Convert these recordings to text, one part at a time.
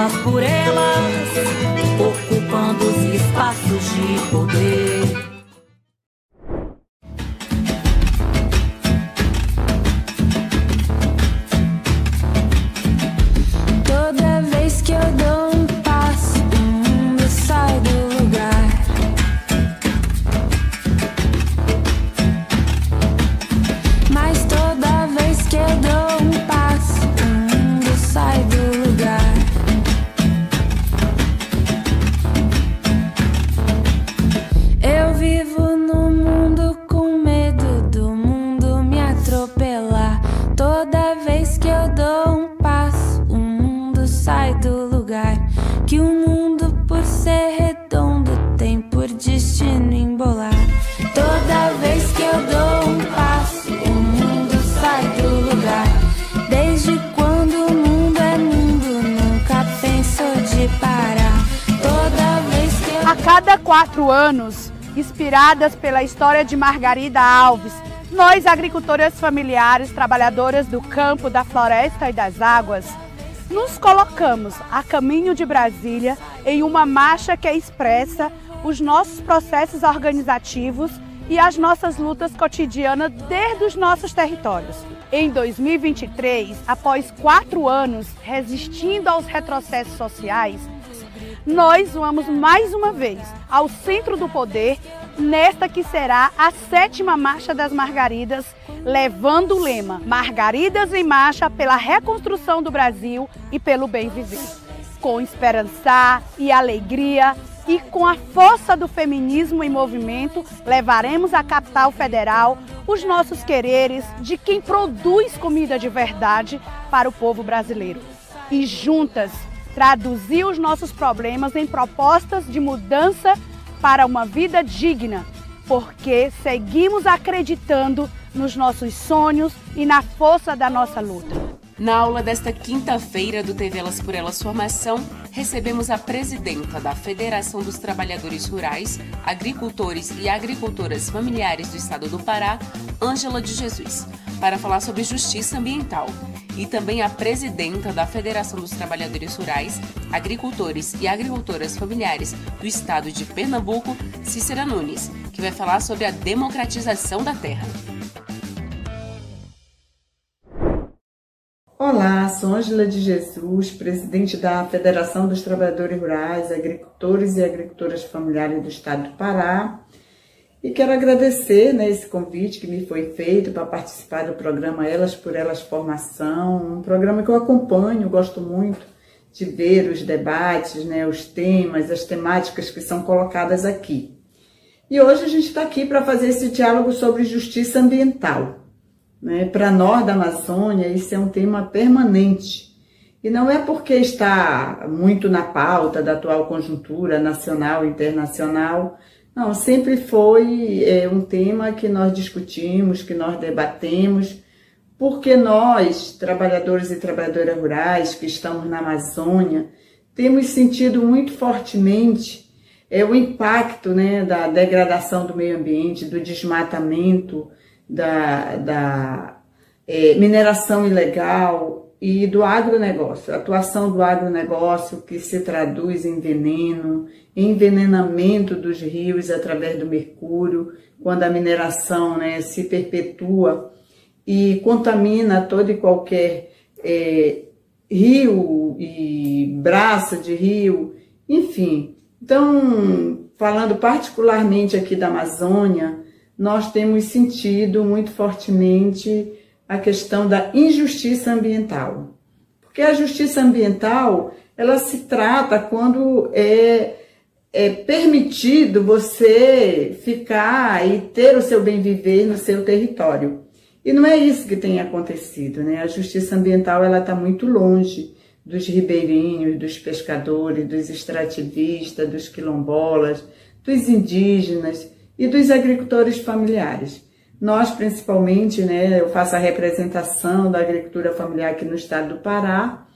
elas por elas, ocupando os espaços de poder. Quatro anos, inspiradas pela história de Margarida Alves, nós, agricultoras familiares, trabalhadoras do campo, da floresta e das águas, nos colocamos a caminho de Brasília em uma marcha que expressa os nossos processos organizativos e as nossas lutas cotidianas desde os nossos territórios. Em 2023, após quatro anos resistindo aos retrocessos sociais, nós vamos mais uma vez ao centro do poder, nesta que será a sétima Marcha das Margaridas, levando o lema Margaridas em Marcha pela reconstrução do Brasil e pelo bem viver. Com esperança e alegria e com a força do feminismo em movimento, levaremos à capital federal os nossos quereres de quem produz comida de verdade para o povo brasileiro. E juntas traduzir os nossos problemas em propostas de mudança para uma vida digna, porque seguimos acreditando nos nossos sonhos e na força da nossa luta. Na aula desta quinta-feira do TV Elas por Elas Formação, recebemos a presidenta da Federação dos Trabalhadores Rurais, Agricultores e Agricultoras Familiares do Estado do Pará, Ângela de Jesus, para falar sobre justiça ambiental e também a presidenta da Federação dos Trabalhadores Rurais, Agricultores e Agricultoras Familiares do Estado de Pernambuco, Cícera Nunes, que vai falar sobre a democratização da terra. Ângela de Jesus, presidente da Federação dos Trabalhadores Rurais, Agricultores e Agricultoras Familiares do Estado do Pará e quero agradecer né, esse convite que me foi feito para participar do programa Elas por Elas Formação, um programa que eu acompanho, gosto muito de ver os debates, né, os temas, as temáticas que são colocadas aqui. E hoje a gente está aqui para fazer esse diálogo sobre justiça ambiental. Né? Para nós da Amazônia, isso é um tema permanente. E não é porque está muito na pauta da atual conjuntura nacional e internacional, não, sempre foi é, um tema que nós discutimos, que nós debatemos, porque nós, trabalhadores e trabalhadoras rurais que estamos na Amazônia, temos sentido muito fortemente é, o impacto né, da degradação do meio ambiente, do desmatamento, da, da é, mineração ilegal, e do agronegócio, a atuação do agronegócio que se traduz em veneno, envenenamento dos rios através do mercúrio, quando a mineração né, se perpetua e contamina todo e qualquer é, rio e braça de rio, enfim. Então, falando particularmente aqui da Amazônia, nós temos sentido muito fortemente a questão da injustiça ambiental. Porque a justiça ambiental, ela se trata quando é, é permitido você ficar e ter o seu bem viver no seu território. E não é isso que tem acontecido, né? A justiça ambiental ela está muito longe dos ribeirinhos, dos pescadores, dos extrativistas, dos quilombolas, dos indígenas e dos agricultores familiares. Nós, principalmente, né, eu faço a representação da agricultura familiar aqui no estado do Pará,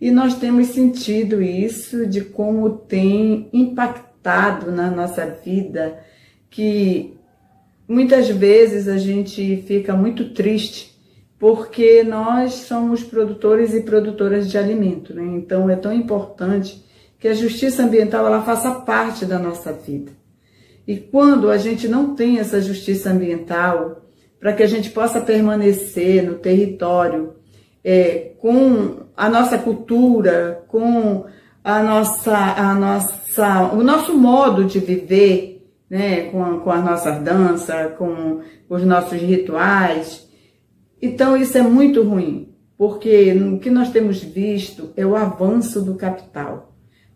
e nós temos sentido isso de como tem impactado na nossa vida, que muitas vezes a gente fica muito triste porque nós somos produtores e produtoras de alimento, né? Então é tão importante que a justiça ambiental ela faça parte da nossa vida. E quando a gente não tem essa justiça ambiental, para que a gente possa permanecer no território é, com a nossa cultura, com a nossa, a nossa, o nosso modo de viver, né, com, com as nossas danças, com os nossos rituais. Então isso é muito ruim, porque o que nós temos visto é o avanço do capital.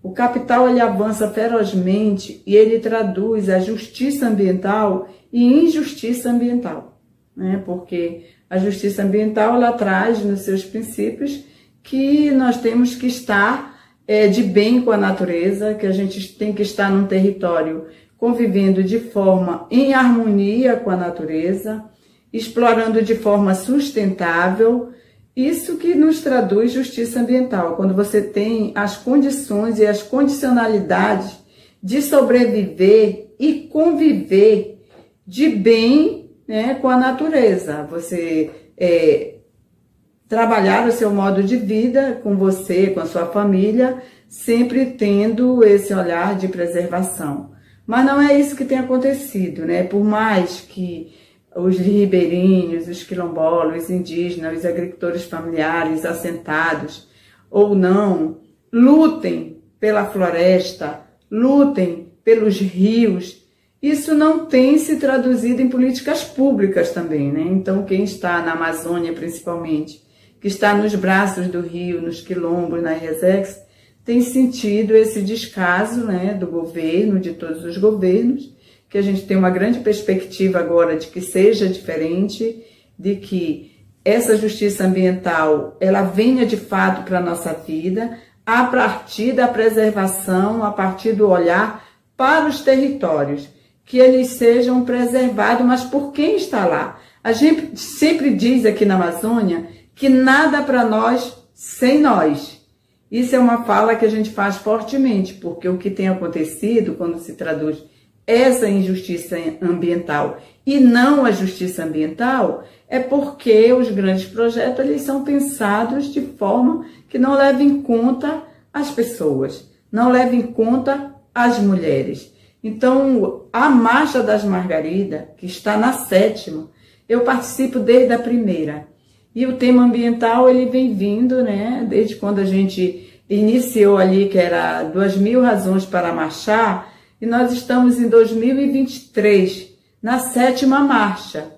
O capital ele avança ferozmente e ele traduz a justiça ambiental em injustiça ambiental, né? Porque a justiça ambiental ela traz nos seus princípios que nós temos que estar é, de bem com a natureza, que a gente tem que estar num território convivendo de forma em harmonia com a natureza, explorando de forma sustentável isso que nos traduz justiça ambiental, quando você tem as condições e as condicionalidades de sobreviver e conviver de bem né, com a natureza. Você é, trabalhar o seu modo de vida com você, com a sua família, sempre tendo esse olhar de preservação. Mas não é isso que tem acontecido, né? Por mais que os ribeirinhos, os quilombolas, os indígenas, os agricultores familiares assentados ou não, lutem pela floresta, lutem pelos rios. Isso não tem se traduzido em políticas públicas também, né? Então, quem está na Amazônia, principalmente, que está nos braços do rio, nos quilombos, na Resex, tem sentido esse descaso né, do governo, de todos os governos, que a gente tem uma grande perspectiva agora de que seja diferente, de que essa justiça ambiental ela venha de fato para a nossa vida, a partir da preservação, a partir do olhar para os territórios, que eles sejam preservados, mas por quem está lá? A gente sempre diz aqui na Amazônia que nada para nós sem nós. Isso é uma fala que a gente faz fortemente, porque o que tem acontecido quando se traduz essa injustiça ambiental e não a justiça ambiental é porque os grandes projetos eles são pensados de forma que não levem em conta as pessoas, não levem em conta as mulheres. Então, a Marcha das Margaridas, que está na sétima, eu participo desde a primeira. E o tema ambiental ele vem vindo, né, desde quando a gente iniciou ali, que era duas mil razões para marchar, e nós estamos em 2023, na sétima marcha.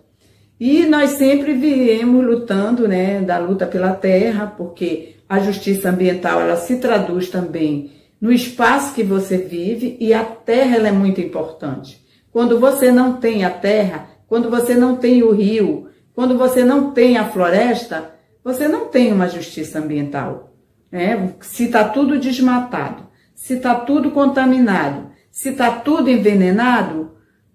E nós sempre viemos lutando, né, da luta pela terra, porque a justiça ambiental ela se traduz também no espaço que você vive e a terra ela é muito importante. Quando você não tem a terra, quando você não tem o rio, quando você não tem a floresta, você não tem uma justiça ambiental. Né? Se está tudo desmatado, se está tudo contaminado, se está tudo envenenado,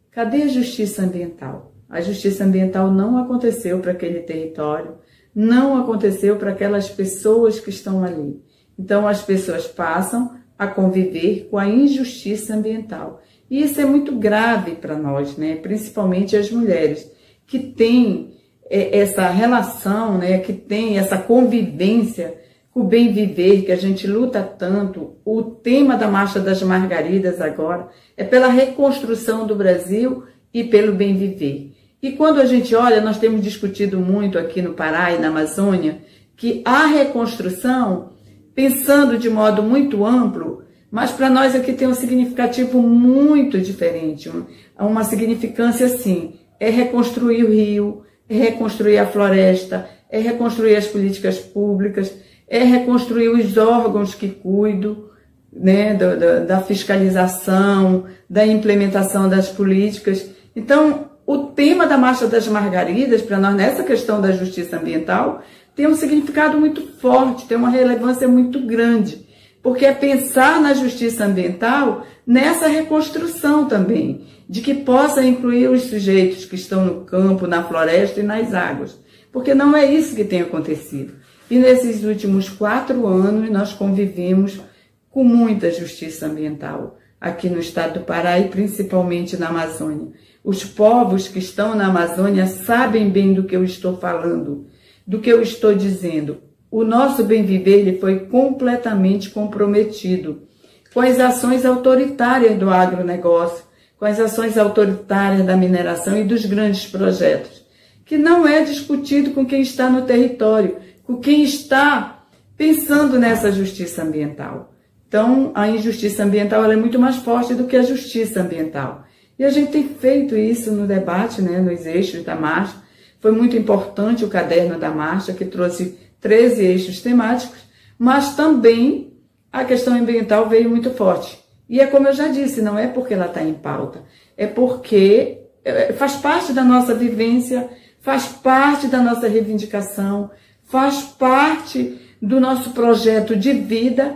cadê a justiça ambiental? A justiça ambiental não aconteceu para aquele território, não aconteceu para aquelas pessoas que estão ali. Então as pessoas passam a conviver com a injustiça ambiental. E isso é muito grave para nós, né? principalmente as mulheres, que têm é, essa relação, né, que tem essa convivência o bem viver, que a gente luta tanto. O tema da Marcha das Margaridas agora é pela reconstrução do Brasil e pelo bem viver. E quando a gente olha, nós temos discutido muito aqui no Pará e na Amazônia, que a reconstrução, pensando de modo muito amplo, mas para nós aqui tem um significativo muito diferente, uma significância assim, é reconstruir o rio, é reconstruir a floresta, é reconstruir as políticas públicas, é reconstruir os órgãos que cuidam, né, da, da, da fiscalização, da implementação das políticas. Então, o tema da Marcha das Margaridas, para nós, nessa questão da justiça ambiental, tem um significado muito forte, tem uma relevância muito grande, porque é pensar na justiça ambiental nessa reconstrução também, de que possa incluir os sujeitos que estão no campo, na floresta e nas águas, porque não é isso que tem acontecido. E nesses últimos quatro anos nós convivemos com muita justiça ambiental aqui no estado do Pará e principalmente na Amazônia. Os povos que estão na Amazônia sabem bem do que eu estou falando, do que eu estou dizendo. O nosso bem viver ele foi completamente comprometido com as ações autoritárias do agronegócio, com as ações autoritárias da mineração e dos grandes projetos, que não é discutido com quem está no território, com quem está pensando nessa justiça ambiental. Então, a injustiça ambiental é muito mais forte do que a justiça ambiental. E a gente tem feito isso no debate, né, nos eixos da marcha. Foi muito importante o caderno da marcha, que trouxe 13 eixos temáticos, mas também a questão ambiental veio muito forte. E é como eu já disse, não é porque ela está em pauta, é porque é, faz parte da nossa vivência, faz parte da nossa reivindicação, faz parte do nosso projeto de vida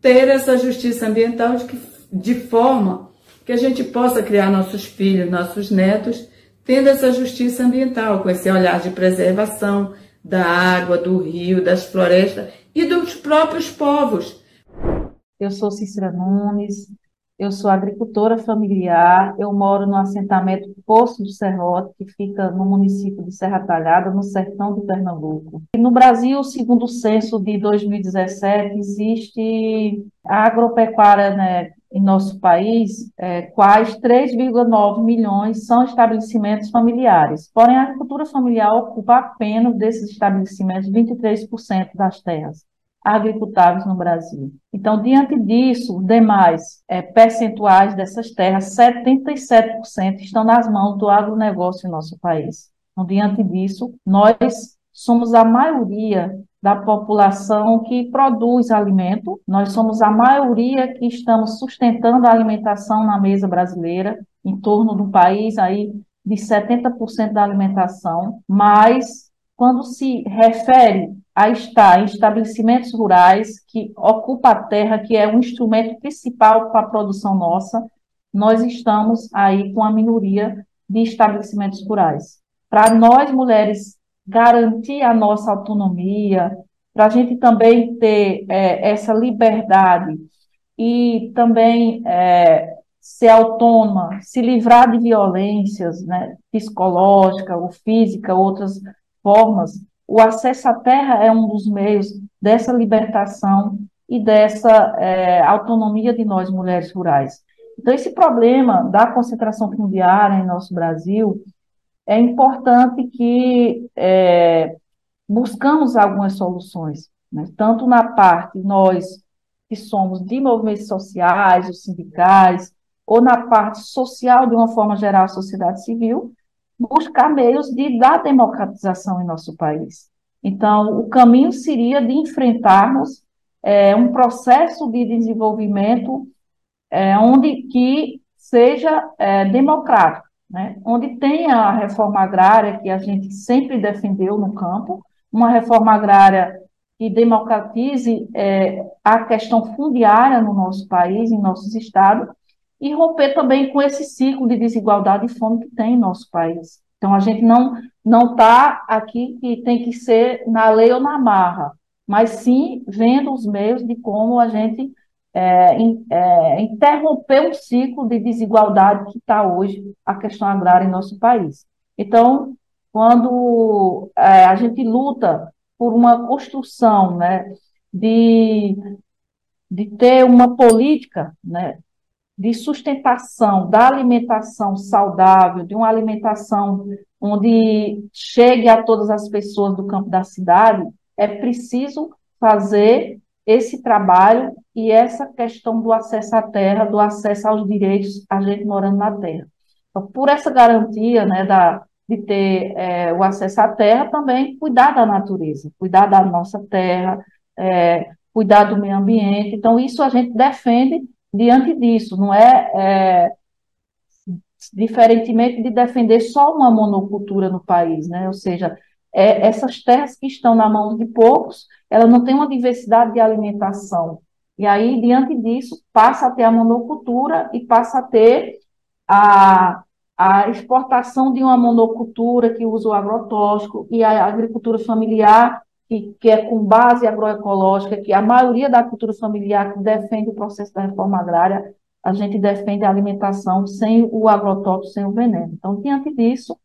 ter essa justiça ambiental de, que, de forma que a gente possa criar nossos filhos, nossos netos, tendo essa justiça ambiental, com esse olhar de preservação da água, do rio, das florestas e dos próprios povos. Eu sou Cícera Nunes, eu sou agricultora familiar, eu moro no assentamento Poço do Serrote, que fica no município de Serra Talhada, no sertão de Pernambuco. E no Brasil, segundo o censo de 2017, existe a agropecuária né, em nosso país, é, quais 3,9 milhões são estabelecimentos familiares. Porém, a agricultura familiar ocupa apenas desses estabelecimentos 23% das terras agricultáveis no Brasil. Então, diante disso, demais é, percentuais dessas terras, 77% estão nas mãos do agronegócio em nosso país. Então, diante disso, nós somos a maioria da população que produz alimento, nós somos a maioria que estamos sustentando a alimentação na mesa brasileira, em torno do país aí de 70% da alimentação, mas quando se refere a estar em estabelecimentos rurais que ocupa a terra, que é um instrumento principal para a produção nossa, nós estamos aí com a minoria de estabelecimentos rurais. Para nós, mulheres, garantir a nossa autonomia, para a gente também ter é, essa liberdade e também é, ser autônoma, se livrar de violências né, psicológica ou física, outras formas, o acesso à terra é um dos meios dessa libertação e dessa é, autonomia de nós, mulheres rurais. Então, esse problema da concentração fundiária em nosso Brasil, é importante que é, buscamos algumas soluções, né? tanto na parte nós que somos de movimentos sociais, os sindicais, ou na parte social, de uma forma geral, sociedade civil, buscar meios de dar democratização em nosso país. Então, o caminho seria de enfrentarmos é, um processo de desenvolvimento é, onde que seja é, democrático, né? onde tenha a reforma agrária que a gente sempre defendeu no campo, uma reforma agrária que democratize é, a questão fundiária no nosso país, em nossos estados, e romper também com esse ciclo de desigualdade e fome que tem em nosso país. Então, a gente não não está aqui que tem que ser na lei ou na marra, mas sim vendo os meios de como a gente é, é, interromper um ciclo de desigualdade que está hoje a questão agrária em nosso país. Então, quando é, a gente luta por uma construção né, de, de ter uma política né, de sustentação da alimentação saudável, de uma alimentação onde chegue a todas as pessoas do campo da cidade, é preciso fazer esse trabalho e essa questão do acesso à terra, do acesso aos direitos, a gente morando na terra. Então, por essa garantia né, da, de ter é, o acesso à terra, também cuidar da natureza, cuidar da nossa terra, é, cuidar do meio ambiente. Então, isso a gente defende diante disso, não é, é diferentemente de defender só uma monocultura no país, né? Ou seja, é, essas terras que estão na mão de poucos, elas não têm uma diversidade de alimentação. E aí, diante disso, passa a ter a monocultura e passa a ter a, a exportação de uma monocultura que usa o agrotóxico e a agricultura familiar, que, que é com base agroecológica, que a maioria da cultura familiar que defende o processo da reforma agrária, a gente defende a alimentação sem o agrotóxico, sem o veneno. Então, diante disso,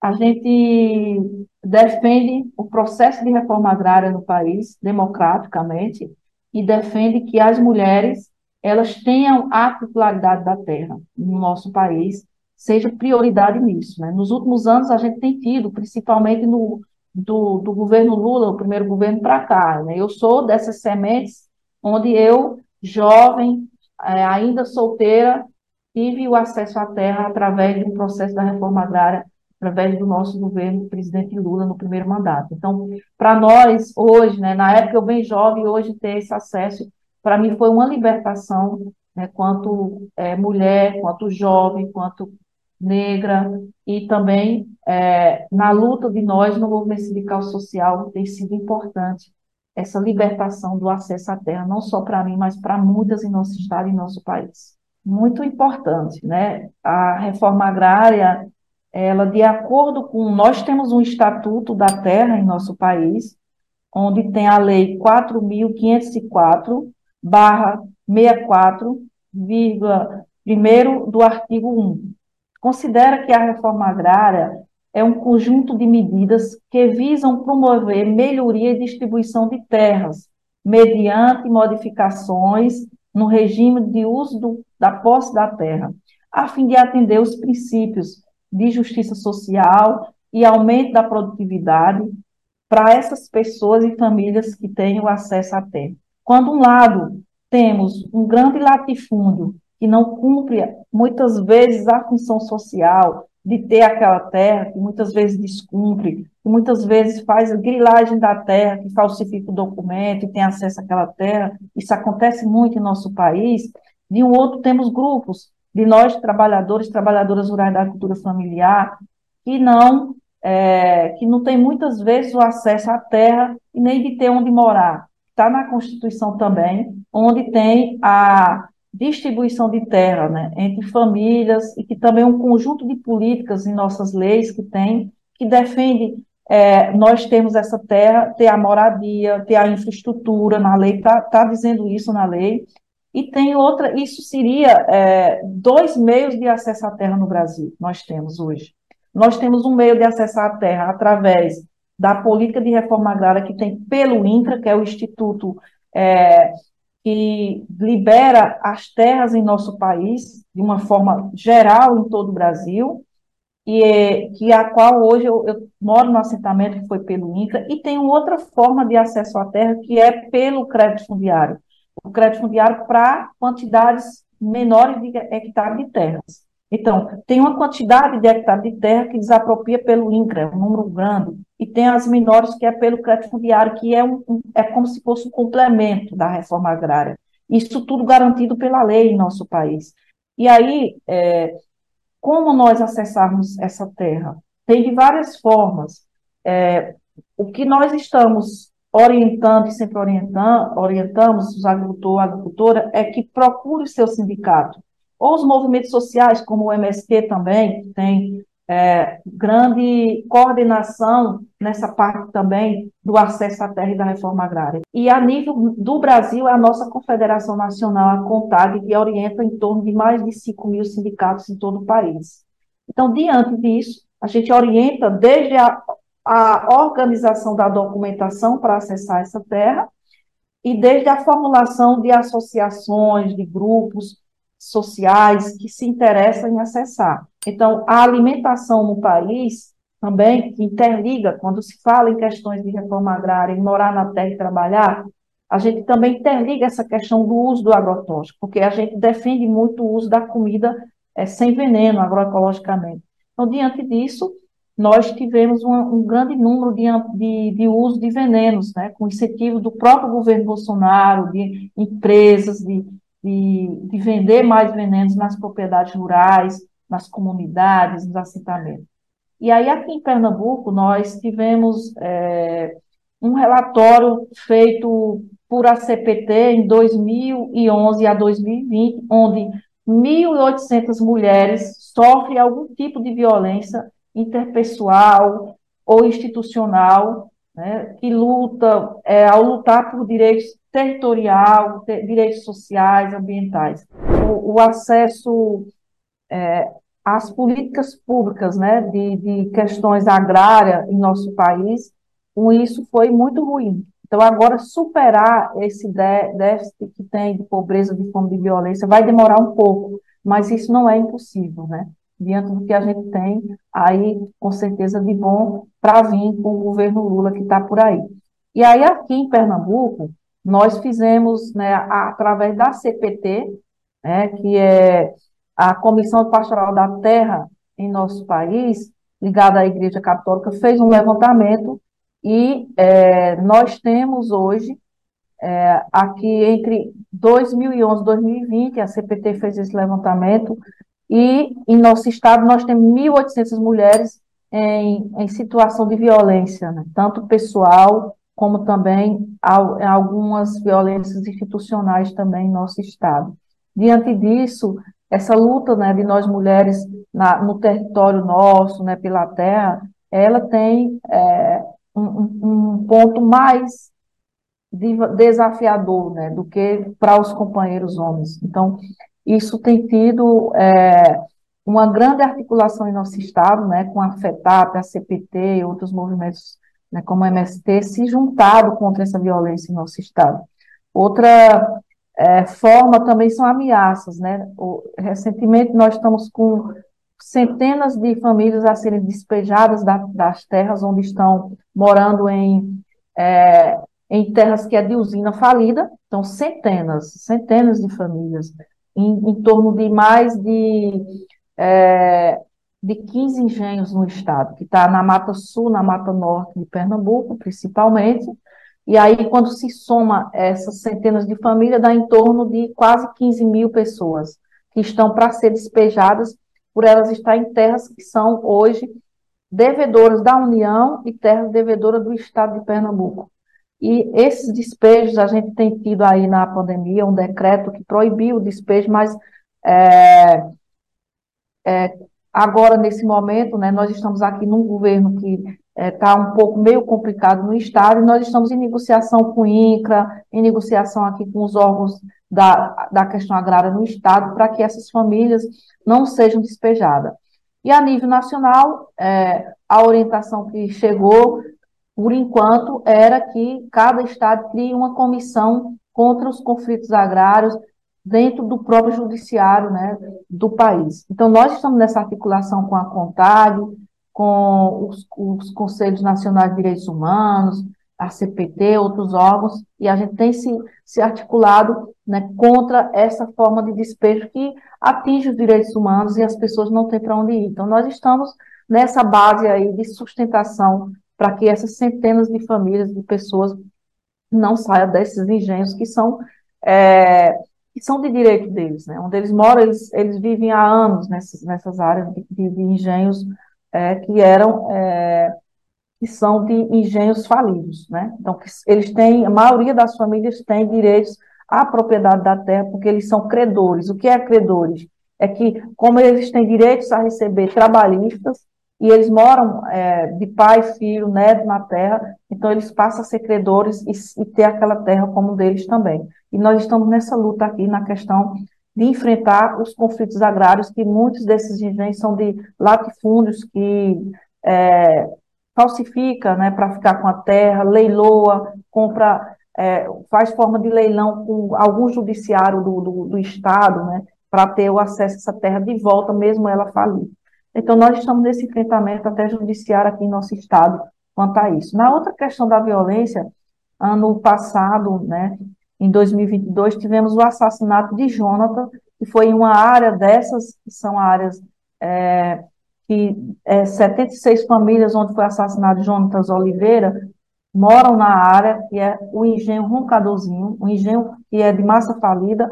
a gente defende o processo de reforma agrária no país, democraticamente, e defende que as mulheres elas tenham a titularidade da terra no nosso país, seja prioridade nisso. Né? Nos últimos anos, a gente tem tido, principalmente no, do, do governo Lula, o primeiro governo para cá. Né? Eu sou dessas sementes onde eu, jovem, é, ainda solteira, tive o acesso à terra através de um processo da reforma agrária através do nosso governo, presidente Lula, no primeiro mandato. Então, para nós, hoje, né, na época eu bem jovem, hoje ter esse acesso, para mim foi uma libertação, né, quanto é, mulher, quanto jovem, quanto negra, e também é, na luta de nós no movimento sindical social tem sido importante essa libertação do acesso à terra, não só para mim, mas para muitas em nosso estado e nosso país. Muito importante, né? A reforma agrária, ela, de acordo com. Nós temos um Estatuto da Terra em nosso país, onde tem a Lei 4.504, barra 64, vírgula, primeiro do artigo 1. Considera que a reforma agrária é um conjunto de medidas que visam promover melhoria e distribuição de terras, mediante modificações no regime de uso do, da posse da terra, a fim de atender os princípios de justiça social e aumento da produtividade para essas pessoas e famílias que têm o acesso à terra. Quando um lado temos um grande latifúndio que não cumpre muitas vezes a função social de ter aquela terra, que muitas vezes descumpre, que muitas vezes faz grilagem da terra, que falsifica o documento e tem acesso àquela terra, isso acontece muito em nosso país. De um outro, temos grupos de nós, trabalhadores, trabalhadoras rurais da agricultura familiar, que não, é, que não tem muitas vezes o acesso à terra e nem de ter onde morar. Está na Constituição também, onde tem a distribuição de terra né, entre famílias e que também um conjunto de políticas em nossas leis que tem, que defende é, nós temos essa terra, ter a moradia, ter a infraestrutura na lei, está tá dizendo isso na lei, e tem outra, isso seria é, dois meios de acesso à terra no Brasil, nós temos hoje. Nós temos um meio de acesso à terra através da política de reforma agrária que tem pelo INCRA, que é o Instituto é, que libera as terras em nosso país, de uma forma geral em todo o Brasil, e que a qual hoje eu, eu, moro no assentamento que foi pelo INCRA, e tem outra forma de acesso à terra, que é pelo crédito fundiário o crédito fundiário para quantidades menores de hectares de terras. Então, tem uma quantidade de hectares de terra que desapropria pelo INCRA, um número grande, e tem as menores que é pelo crédito fundiário, que é, um, é como se fosse um complemento da reforma agrária. Isso tudo garantido pela lei em nosso país. E aí, é, como nós acessarmos essa terra? Tem de várias formas. É, o que nós estamos orientando e sempre orientando, orientamos os agricultores, agricultora, é que procure o seu sindicato. Ou os movimentos sociais, como o MST também, que tem é, grande coordenação nessa parte também do acesso à terra e da reforma agrária. E a nível do Brasil, é a nossa Confederação Nacional, a CONTAG, que orienta em torno de mais de 5 mil sindicatos em todo o país. Então, diante disso, a gente orienta desde a, a organização da documentação para acessar essa terra e desde a formulação de associações, de grupos sociais que se interessam em acessar. Então, a alimentação no país também interliga, quando se fala em questões de reforma agrária, em morar na terra e trabalhar, a gente também interliga essa questão do uso do agrotóxico, porque a gente defende muito o uso da comida é, sem veneno agroecologicamente. Então, diante disso, nós tivemos um, um grande número de, de, de, uso de venenos, né, com incentivo do próprio governo Bolsonaro, de empresas, de, de, de vender mais venenos nas propriedades rurais, nas comunidades, nos assentamentos. E aí, aqui em Pernambuco, nós tivemos é, um relatório feito por a CPT em 2011 a 2020, onde 1.800 mulheres sofrem algum tipo de violência interpessoal ou institucional, né, que luta, é, ao lutar por direitos territorial, direitos sociais, ambientais. O, o acesso é, às políticas públicas né, de, de questões agrárias em nosso país, com isso foi muito ruim. Então, agora, superar esse déficit que tem de pobreza, de fome, de violência, vai demorar um pouco, mas isso não é impossível, né? Diante do que a gente tem aí, com certeza, de bom para vir com o governo Lula que está por aí. E aí, aqui em Pernambuco, nós fizemos, né, através da CPT, né, que é a Comissão Pastoral da Terra em nosso país, ligada à Igreja Católica, fez um levantamento e é, nós temos hoje, é, aqui entre 2011 e 2020, a CPT fez esse levantamento, e em nosso estado nós temos 1.800 mulheres em, em situação de violência, né? tanto pessoal como também algumas violências institucionais também em nosso estado. Diante disso, essa luta né, de nós mulheres na, no território nosso, né, pela terra, ela tem é, um, um ponto mais desafiador né, do que para os companheiros homens. Então, isso tem tido é, uma grande articulação em nosso Estado, né, com a FETAP, a CPT e outros movimentos né, como a MST, se juntado contra essa violência em nosso Estado. Outra é, forma também são ameaças. Né? O, recentemente, nós estamos com centenas de famílias a serem despejadas da, das terras onde estão morando em, é, em terras que é de usina falida, então centenas, centenas de famílias, em, em torno de mais de, é, de 15 engenhos no estado, que está na Mata Sul, na Mata Norte de Pernambuco, principalmente, e aí, quando se soma essas centenas de famílias, dá em torno de quase 15 mil pessoas que estão para ser despejadas por elas estar em terras que são hoje devedoras da União e terras devedoras do Estado de Pernambuco. E esses despejos, a gente tem tido aí na pandemia um decreto que proibiu o despejo, mas é, é, agora, nesse momento, né, nós estamos aqui num governo que está é, tá um pouco meio complicado no Estado, e nós estamos em negociação com o INCRA, em negociação aqui com os órgãos da, da questão agrária no Estado, para que essas famílias não sejam despejadas. E a nível nacional, é, a orientação que chegou, por enquanto, era que cada Estado crie uma comissão contra os conflitos agrários dentro do próprio judiciário né, do país. Então, nós estamos nessa articulação com a CONTAG, com os, os Conselhos Nacionais de Direitos Humanos, a CPT, outros órgãos, e a gente tem se, se articulado né, contra essa forma de despejo que atinge os direitos humanos e as pessoas não têm para onde ir. Então, nós estamos nessa base aí de sustentação para que essas centenas de famílias, de pessoas, não saiam desses engenhos que são, é, que são de direito deles, né? Onde eles moram, eles, eles vivem há anos nessas, nessas áreas de, de, de engenhos é, que eram é, que são de engenhos falidos, né? Então, eles têm, a maioria das famílias tem direitos à propriedade da terra, porque eles são credores. O que é credores? É que, como eles têm direitos a receber trabalhistas, e eles moram é, de pai, filho, neto na terra, então eles passam a ser credores e, e ter aquela terra como deles também. E nós estamos nessa luta aqui na questão de enfrentar os conflitos agrários, que muitos desses engenhos são de latifúndios que é, falsifica né, para ficar com a terra, leiloa, compra, é, faz forma de leilão com algum judiciário do, do, do Estado, né, para ter o acesso a essa terra de volta, mesmo ela falir. Então, nós estamos nesse enfrentamento até judiciário aqui em nosso Estado quanto a isso. Na outra questão da violência, ano passado, né, em 2022, tivemos o assassinato de Jonathan, que foi em uma área dessas, que são áreas é, que é, 76 famílias onde foi assassinado Jonatas Oliveira moram na área, que é o engenho Roncadorzinho, um engenho que é de massa falida,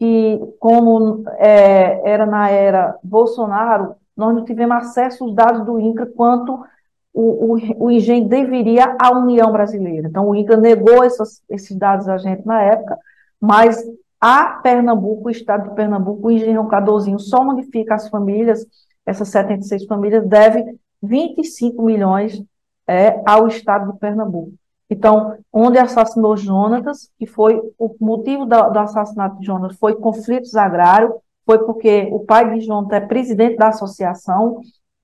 e como é, era na era Bolsonaro, nós não tivemos acesso aos dados do INCRA quanto o, o, o deveria à União Brasileira. Então, o INCRA negou essas, esses dados a gente na época, mas a Pernambuco, o estado de Pernambuco, o engenho Roncadorzinho só modifica as famílias essas 76 famílias devem 25 milhões é, ao estado de Pernambuco. Então, onde assassinou Jonatas, que foi o motivo do, do assassinato de Jonatas foi conflitos agrários, foi porque o pai de Jonatas é presidente da associação,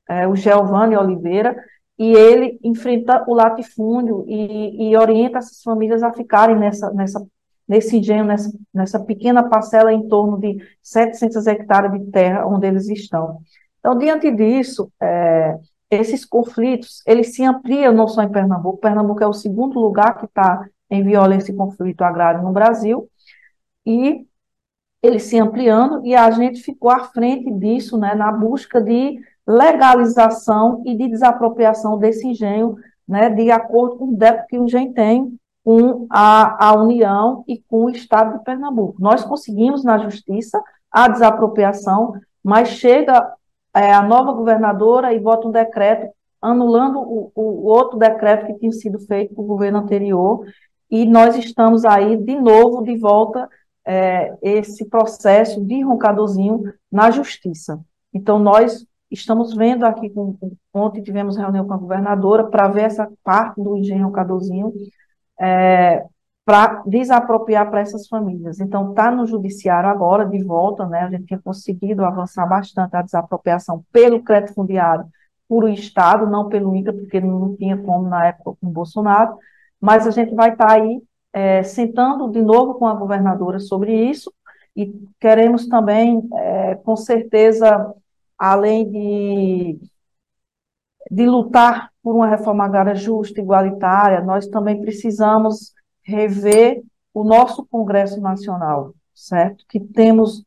é, o Giovanni Oliveira, e ele enfrenta o latifúndio e, e, orienta essas famílias a ficarem nessa, nessa, nesse engenho, nessa, nessa pequena parcela em torno de 700 hectares de terra onde eles estão. Então, diante disso, é, esses conflitos, eles se ampliam não só em Pernambuco, Pernambuco é o segundo lugar que está em violência e conflito agrário no Brasil, e ele se ampliando, e a gente ficou à frente disso, né, na busca de legalização e de desapropriação desse engenho, né, de acordo com o débito que o engenho tem com a, a União e com o Estado de Pernambuco. Nós conseguimos na Justiça a desapropriação, mas chega é, a nova governadora e bota um decreto anulando o, o, outro decreto que tinha sido feito pelo governo anterior, e nós estamos aí de novo de volta é, esse processo de roncadorzinho na justiça. Então, nós estamos vendo aqui, com, ontem tivemos reunião com a governadora para ver essa parte do engenho roncadorzinho, é, para desapropriar para essas famílias. Então, está no judiciário agora, de volta, né? A gente tinha conseguido avançar bastante a desapropriação pelo crédito fundiário por o Estado, não pelo INCA, porque não tinha como na época com o Bolsonaro, mas a gente vai estar tá aí é, sentando de novo com a governadora sobre isso e queremos também, é, com certeza, além de, de lutar por uma reforma agrária justa, igualitária, nós também precisamos rever o nosso Congresso Nacional, certo? Que temos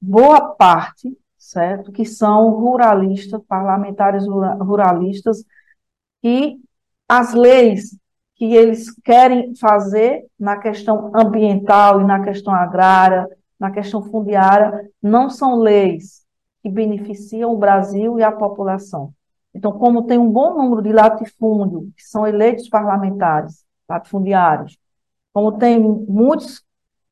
boa parte, certo? Que são ruralistas, parlamentares ruralistas, e as leis que eles querem fazer na questão ambiental e na questão agrária, na questão fundiária, não são leis que beneficiam o Brasil e a população. Então, como tem um bom número de latifúndio, que são eleitos parlamentares, latifundiários, como tem muitos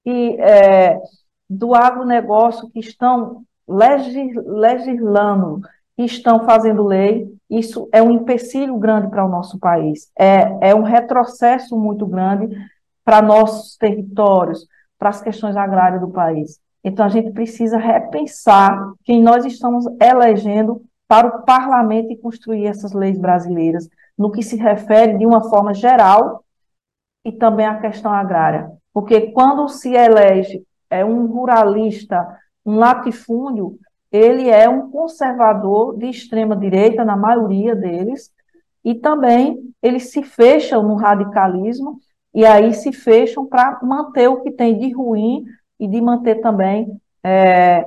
que, é, do agronegócio que estão legislando, que estão fazendo lei, isso é um empecilho grande para o nosso país, é, é um retrocesso muito grande para nossos territórios, para as questões agrárias do país. Então, a gente precisa repensar quem nós estamos elegendo para o parlamento e construir essas leis brasileiras, no que se refere, de uma forma geral, e também a questão agrária. Porque quando se elege é um ruralista, um latifúndio, ele é um conservador de extrema direita, na maioria deles, e também eles se fecham no radicalismo, e aí se fecham para manter o que tem de ruim e de manter também é,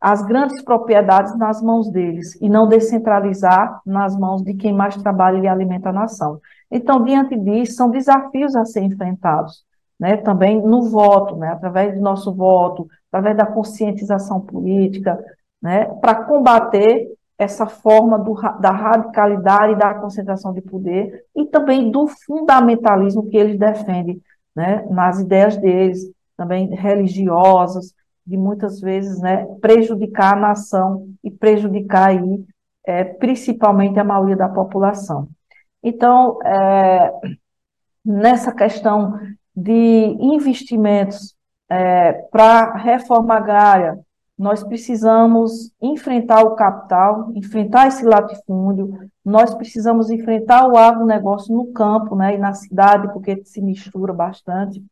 as grandes propriedades nas mãos deles, e não descentralizar nas mãos de quem mais trabalha e alimenta a nação. Então, diante disso, são desafios a serem enfrentados, né? também no voto, né? através do nosso voto, através da conscientização política, né? para combater essa forma do, da radicalidade e da concentração de poder e também do fundamentalismo que eles defendem né? nas ideias deles, também religiosas, de muitas vezes né, prejudicar a nação e prejudicar aí, é, principalmente a maioria da população. Então, é, nessa questão de investimentos é, para reforma agrária, nós precisamos enfrentar o capital, enfrentar esse latifúndio, nós precisamos enfrentar o agronegócio no campo né, e na cidade, porque se mistura bastante,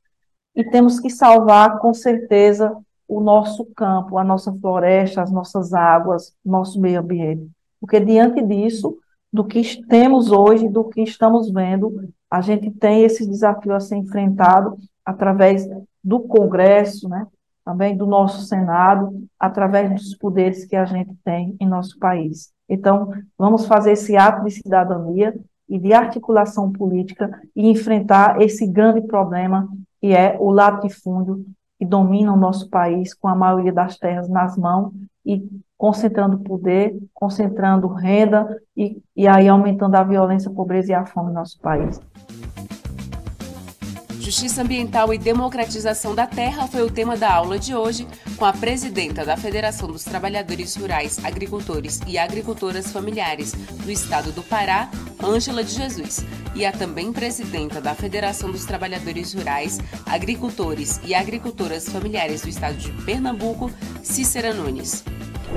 e temos que salvar, com certeza, o nosso campo, a nossa floresta, as nossas águas, nosso meio ambiente. Porque diante disso, do que temos hoje, do que estamos vendo, a gente tem esse desafio a ser enfrentado através do Congresso, né, também do nosso Senado, através dos poderes que a gente tem em nosso país. Então, vamos fazer esse ato de cidadania e de articulação política e enfrentar esse grande problema que é o latifúndio que domina o nosso país com a maioria das terras nas mãos e concentrando poder, concentrando renda e, e aí aumentando a violência, a pobreza e a fome no nosso país. Justiça ambiental e democratização da terra foi o tema da aula de hoje, com a presidenta da Federação dos Trabalhadores Rurais, Agricultores e Agricultoras Familiares do Estado do Pará, Ângela de Jesus, e a também presidenta da Federação dos Trabalhadores Rurais, Agricultores e Agricultoras Familiares do Estado de Pernambuco, Cícera Nunes.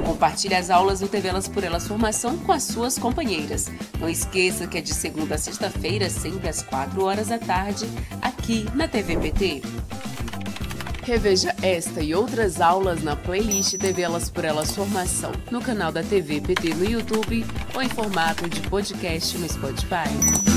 Compartilhe as aulas do TV Elas por Elas Formação com as suas companheiras. Não esqueça que é de segunda a sexta-feira, sempre às 4 horas da tarde, aqui na TVPT. Reveja esta e outras aulas na playlist TV Elas por Elas Formação, no canal da TV PT no YouTube ou em formato de podcast no Spotify.